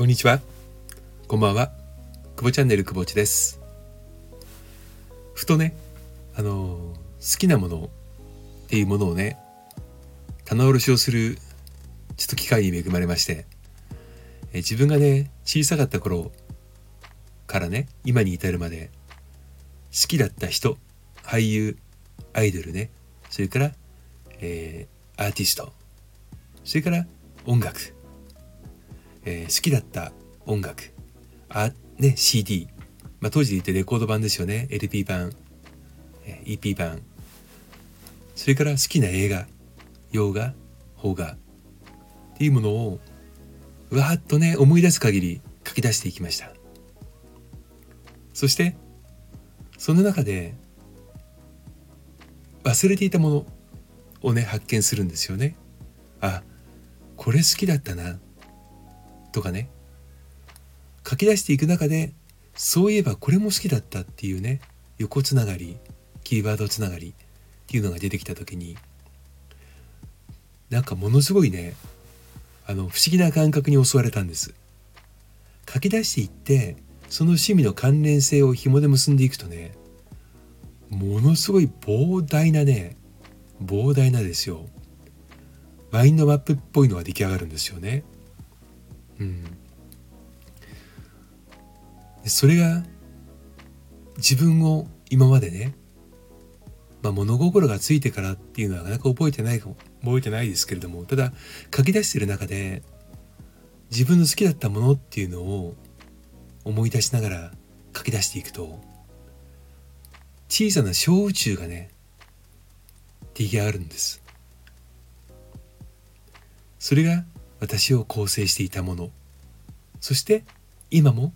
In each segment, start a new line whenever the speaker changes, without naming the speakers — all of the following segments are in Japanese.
こんにちは。こんばんは。久保チャンネル久保地です。ふとね、あの好きなものっていうものをね、棚卸しをするちょっと機会に恵まれまして、え自分がね、小さかった頃からね、今に至るまで好きだった人、俳優、アイドルね、それから、えー、アーティスト、それから音楽、えー、好きだった音楽。あね CD、まあ、当時で言ってレコード版ですよね。LP 版、え、EP 版。それから好きな映画洋画邦画。っていうものをわーっとね思い出す限り書き出していきました。そしてその中で忘れていたものをね発見するんですよね。あこれ好きだったな。とかね書き出していく中でそういえばこれも好きだったっていうね横つながりキーワードつながりっていうのが出てきた時になんかものすごいねあの不思議な感覚に襲われたんです書き出していってその趣味の関連性を紐で結んでいくとねものすごい膨大なね膨大なですよマインドマップっぽいのが出来上がるんですよね。うん、それが自分を今までね、まあ、物心がついてからっていうのはなかなか覚えてない覚えてないですけれどもただ書き出してる中で自分の好きだったものっていうのを思い出しながら書き出していくと小さな小宇宙がね出来上がるんです。それが私を構成していたもの。そして今も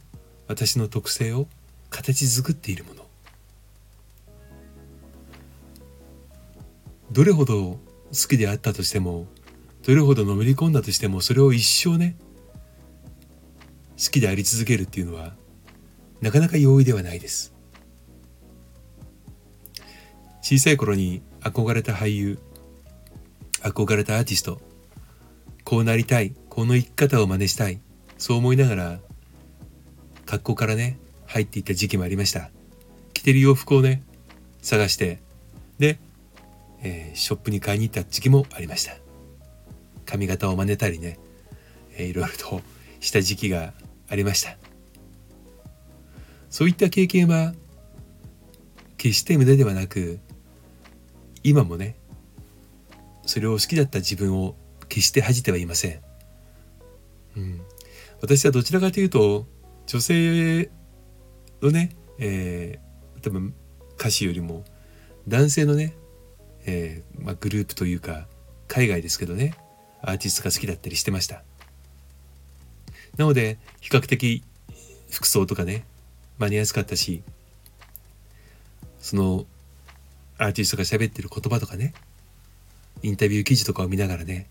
私の特性を形作っているもの。どれほど好きであったとしてもどれほどのめり込んだとしてもそれを一生ね好きであり続けるっていうのはなかなか容易ではないです。小さい頃に憧れた俳優憧れたアーティストこうなりたいこの生き方を真似したいそう思いながら学校からね入っていった時期もありました。着てる洋服をね探してで、えー、ショップに買いに行った時期もありました。髪型を真似たりね、えー、いろいろとした時期がありました。そういった経験は決して無駄ではなく今もねそれを好きだった自分を決して恥じてはいません。うん、私はどちらかというと女性のね、えー、多分歌手よりも男性のね、えー、まあ、グループというか海外ですけどねアーティストが好きだったりしてましたなので比較的服装とかね間に合いやすかったしそのアーティストが喋ってる言葉とかねインタビュー記事とかを見ながらね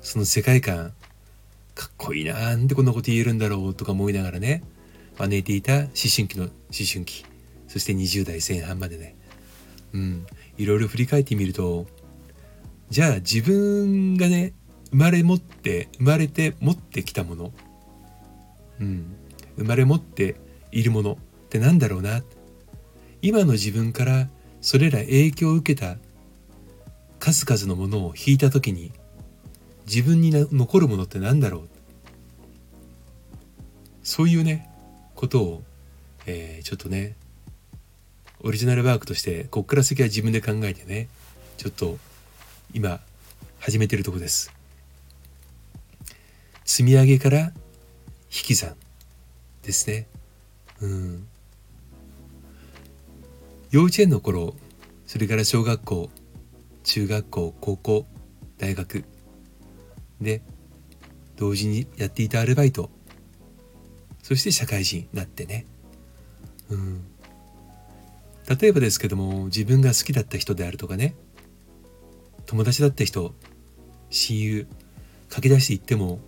その世界観かっこいいななんでこんなこと言えるんだろうとか思いながらね。招いていた思春期の思春期。そして20代前半までね。うん。いろいろ振り返ってみるとじゃあ自分がね生まれ持って生まれて持ってきたもの。うん。生まれ持っているものってなんだろうな。今の自分からそれら影響を受けた数々のものを引いた時に自分に残るものって何だろう？そういうねことを、えー、ちょっとねオリジナルワークとしてこっから先は自分で考えてねちょっと今始めてるとこです。積み上げから引き算ですね。うん。幼稚園の頃それから小学校中学校高校大学で同時にやっていたアルバイト。そして社会人になってね。うん。例えばですけども自分が好きだった人であるとかね。友達だった人親友書き出していっても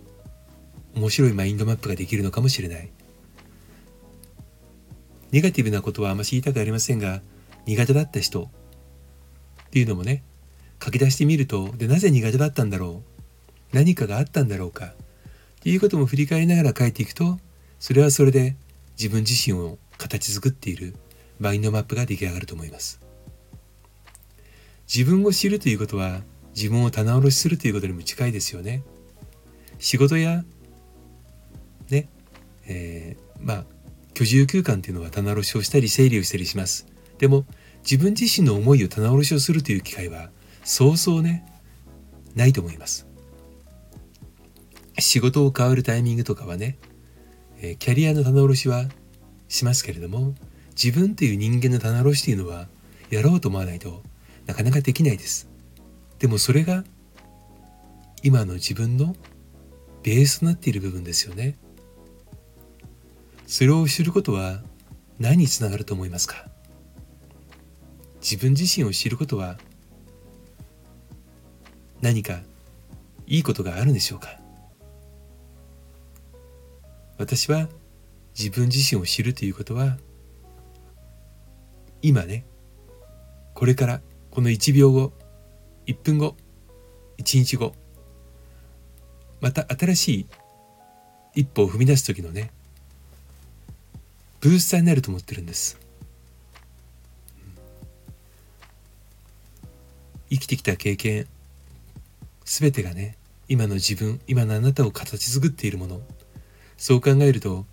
面白いマインドマップができるのかもしれない。ネガティブなことはあまし言いたくありませんが苦手だった人っていうのもね書き出してみるとでなぜ苦手だったんだろう何かがあったんだろうか。っていうことも振り返りながら書いていくとそれはそれで自分自身を形作っているマインドマップが出来上がると思います。自分を知るということは自分を棚卸しするということにも近いですよね。仕事やねえー、まあ居住空間っていうのは棚卸しをしたり整理をしたりします。でも自分自身の思いを棚卸しをするという機会はそうそうねないと思います。仕事を変わるタイミングとかはね、え、キャリアの棚卸しはしますけれども自分という人間の棚卸しというのはやろうと思わないとなかなかできないです。でもそれが今の自分のベースとなっている部分ですよね。それを知ることは何につながると思いますか？自分自身を知ることは何かいいことがあるんでしょうか？私は自分自身を知るということは今ねこれからこの1秒後1分後1日後また新しい一歩を踏み出す時のねブースターになると思ってるんです。生きてきた経験全てがね今の自分今のあなたを形作っているもの。そう考えると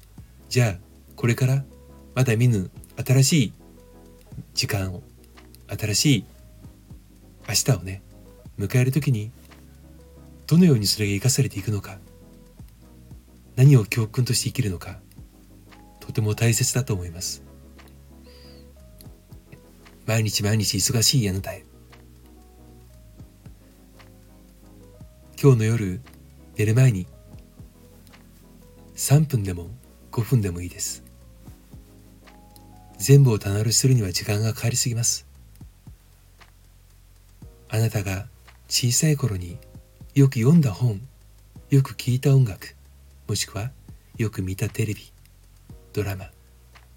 じゃあこれからまだ見ぬ新しい時間を新しい明日をね迎える時にどのようにそれが生かされていくのか何を教訓として生きるのかとても大切だと思います。毎日毎日忙しいあなたへ。今日の夜寝る前に3分でも5分でもいいです。全部を棚卸しするには時間がかかりすぎます。あなたが小さい頃によく読んだ本よく聴いた音楽もしくはよく見たテレビドラマ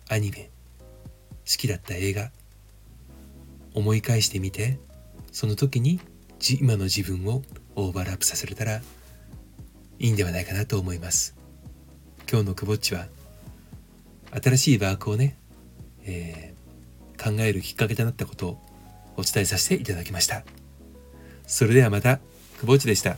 アニメ好きだった映画思い返してみてその時に今の自分をオーバーラップさせれたらいいんではないかなと思います。今日のくぼっちは新しいワークをね、えー、考えるきっかけとなったことをお伝えさせていただきました。それではまたくぼっちでした。